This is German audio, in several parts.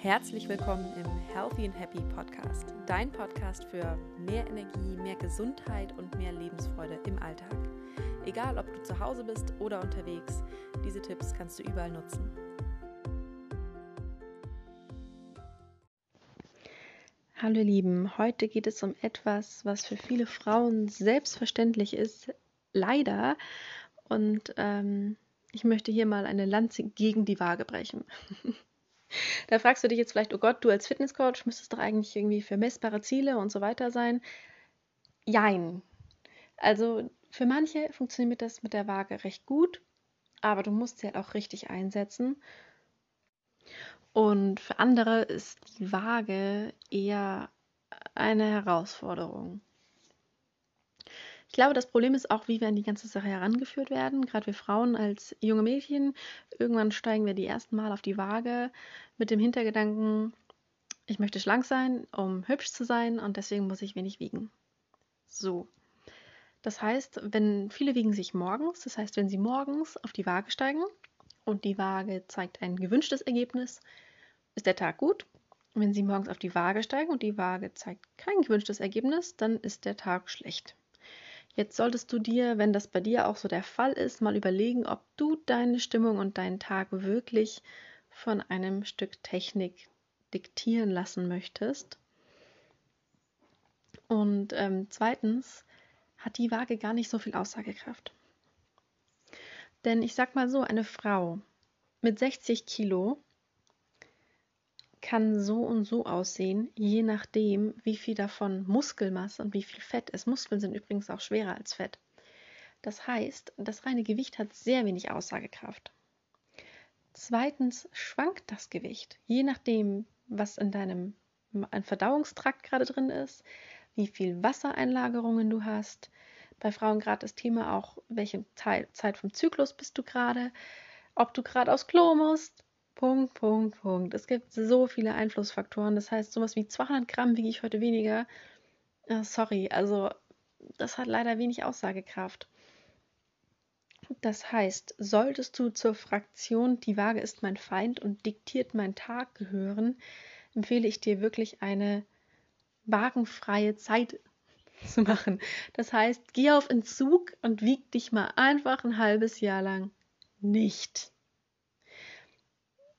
Herzlich willkommen im Healthy and Happy Podcast, dein Podcast für mehr Energie, mehr Gesundheit und mehr Lebensfreude im Alltag. Egal, ob du zu Hause bist oder unterwegs, diese Tipps kannst du überall nutzen. Hallo ihr Lieben, heute geht es um etwas, was für viele Frauen selbstverständlich ist, leider. Und ähm, ich möchte hier mal eine Lanze gegen die Waage brechen. Da fragst du dich jetzt vielleicht, oh Gott, du als Fitnesscoach müsstest doch eigentlich irgendwie für messbare Ziele und so weiter sein. Jein. Also für manche funktioniert das mit der Waage recht gut, aber du musst sie halt auch richtig einsetzen. Und für andere ist die Waage eher eine Herausforderung. Ich glaube, das Problem ist auch, wie wir an die ganze Sache herangeführt werden. Gerade wir Frauen als junge Mädchen. Irgendwann steigen wir die ersten Mal auf die Waage mit dem Hintergedanken, ich möchte schlank sein, um hübsch zu sein und deswegen muss ich wenig wiegen. So. Das heißt, wenn viele wiegen sich morgens, das heißt, wenn sie morgens auf die Waage steigen und die Waage zeigt ein gewünschtes Ergebnis, ist der Tag gut. Wenn sie morgens auf die Waage steigen und die Waage zeigt kein gewünschtes Ergebnis, dann ist der Tag schlecht. Jetzt solltest du dir, wenn das bei dir auch so der Fall ist, mal überlegen, ob du deine Stimmung und deinen Tag wirklich von einem Stück Technik diktieren lassen möchtest. Und ähm, zweitens hat die Waage gar nicht so viel Aussagekraft. Denn ich sag mal so, eine Frau mit 60 Kilo kann so und so aussehen, je nachdem, wie viel davon Muskelmasse und wie viel Fett ist. Muskeln sind übrigens auch schwerer als Fett. Das heißt, das reine Gewicht hat sehr wenig Aussagekraft. Zweitens schwankt das Gewicht, je nachdem, was in deinem Verdauungstrakt gerade drin ist, wie viel Wassereinlagerungen du hast. Bei Frauen gerade das Thema auch, welche Zeit vom Zyklus bist du gerade, ob du gerade aufs Klo musst, Punkt, Punkt, Punkt. Es gibt so viele Einflussfaktoren. Das heißt, sowas wie 200 Gramm wiege ich heute weniger. Oh, sorry, also das hat leider wenig Aussagekraft. Das heißt, solltest du zur Fraktion Die Waage ist mein Feind und diktiert mein Tag gehören, empfehle ich dir wirklich eine wagenfreie Zeit zu machen. Das heißt, geh auf Entzug und wieg dich mal einfach ein halbes Jahr lang nicht.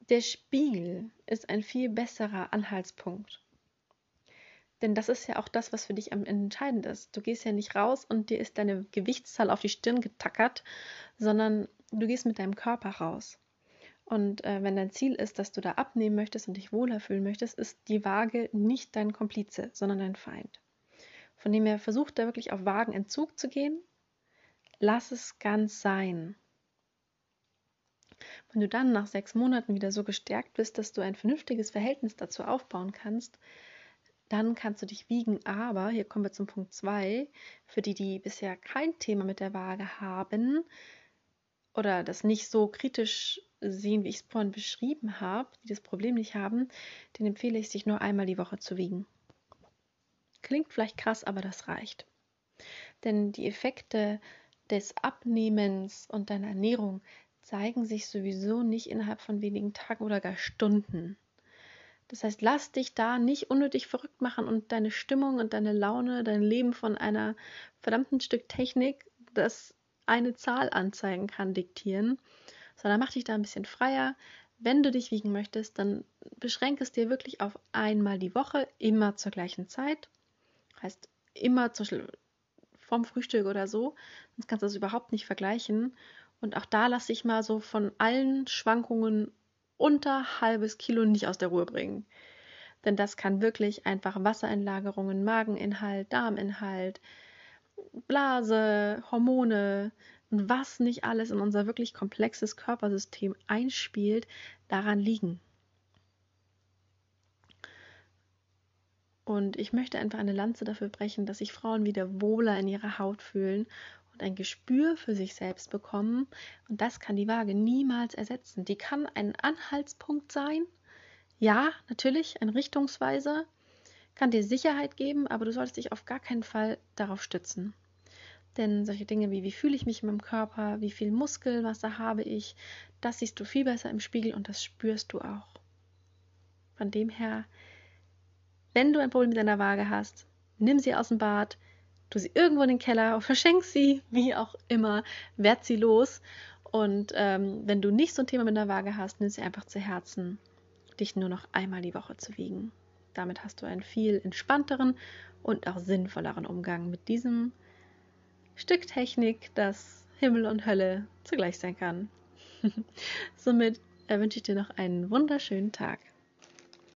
Der Spiegel ist ein viel besserer Anhaltspunkt. Denn das ist ja auch das, was für dich am Ende entscheidend ist. Du gehst ja nicht raus und dir ist deine Gewichtszahl auf die Stirn getackert, sondern du gehst mit deinem Körper raus. Und äh, wenn dein Ziel ist, dass du da abnehmen möchtest und dich wohler fühlen möchtest, ist die Waage nicht dein Komplize, sondern dein Feind. Von dem her versucht da wirklich auf Wagenentzug zu gehen. Lass es ganz sein. Wenn du dann nach sechs Monaten wieder so gestärkt bist, dass du ein vernünftiges Verhältnis dazu aufbauen kannst, dann kannst du dich wiegen. Aber, hier kommen wir zum Punkt 2, für die, die bisher kein Thema mit der Waage haben oder das nicht so kritisch sehen, wie ich es vorhin beschrieben habe, die das Problem nicht haben, den empfehle ich, sich nur einmal die Woche zu wiegen. Klingt vielleicht krass, aber das reicht. Denn die Effekte des Abnehmens und deiner Ernährung zeigen sich sowieso nicht innerhalb von wenigen Tagen oder gar Stunden. Das heißt, lass dich da nicht unnötig verrückt machen und deine Stimmung und deine Laune, dein Leben von einer verdammten Stück Technik, das eine Zahl anzeigen kann, diktieren, sondern mach dich da ein bisschen freier. Wenn du dich wiegen möchtest, dann beschränke es dir wirklich auf einmal die Woche, immer zur gleichen Zeit. Heißt immer zum Beispiel vorm Frühstück oder so, sonst kannst du das überhaupt nicht vergleichen. Und auch da lasse ich mal so von allen Schwankungen unter halbes Kilo nicht aus der Ruhe bringen. Denn das kann wirklich einfach Wassereinlagerungen, Mageninhalt, Darminhalt, Blase, Hormone und was nicht alles in unser wirklich komplexes Körpersystem einspielt, daran liegen. Und ich möchte einfach eine Lanze dafür brechen, dass sich Frauen wieder wohler in ihrer Haut fühlen ein Gespür für sich selbst bekommen. Und das kann die Waage niemals ersetzen. Die kann ein Anhaltspunkt sein. Ja, natürlich, ein Richtungsweiser. Kann dir Sicherheit geben, aber du solltest dich auf gar keinen Fall darauf stützen. Denn solche Dinge wie, wie fühle ich mich in meinem Körper, wie viel Muskelwasser habe ich, das siehst du viel besser im Spiegel und das spürst du auch. Von dem her, wenn du ein Problem mit deiner Waage hast, nimm sie aus dem Bad, tu sie irgendwo in den Keller, verschenk sie, wie auch immer, werd sie los. Und ähm, wenn du nicht so ein Thema mit der Waage hast, nimm sie einfach zu Herzen, dich nur noch einmal die Woche zu wiegen. Damit hast du einen viel entspannteren und auch sinnvolleren Umgang mit diesem Stück Technik, das Himmel und Hölle zugleich sein kann. Somit wünsche ich dir noch einen wunderschönen Tag.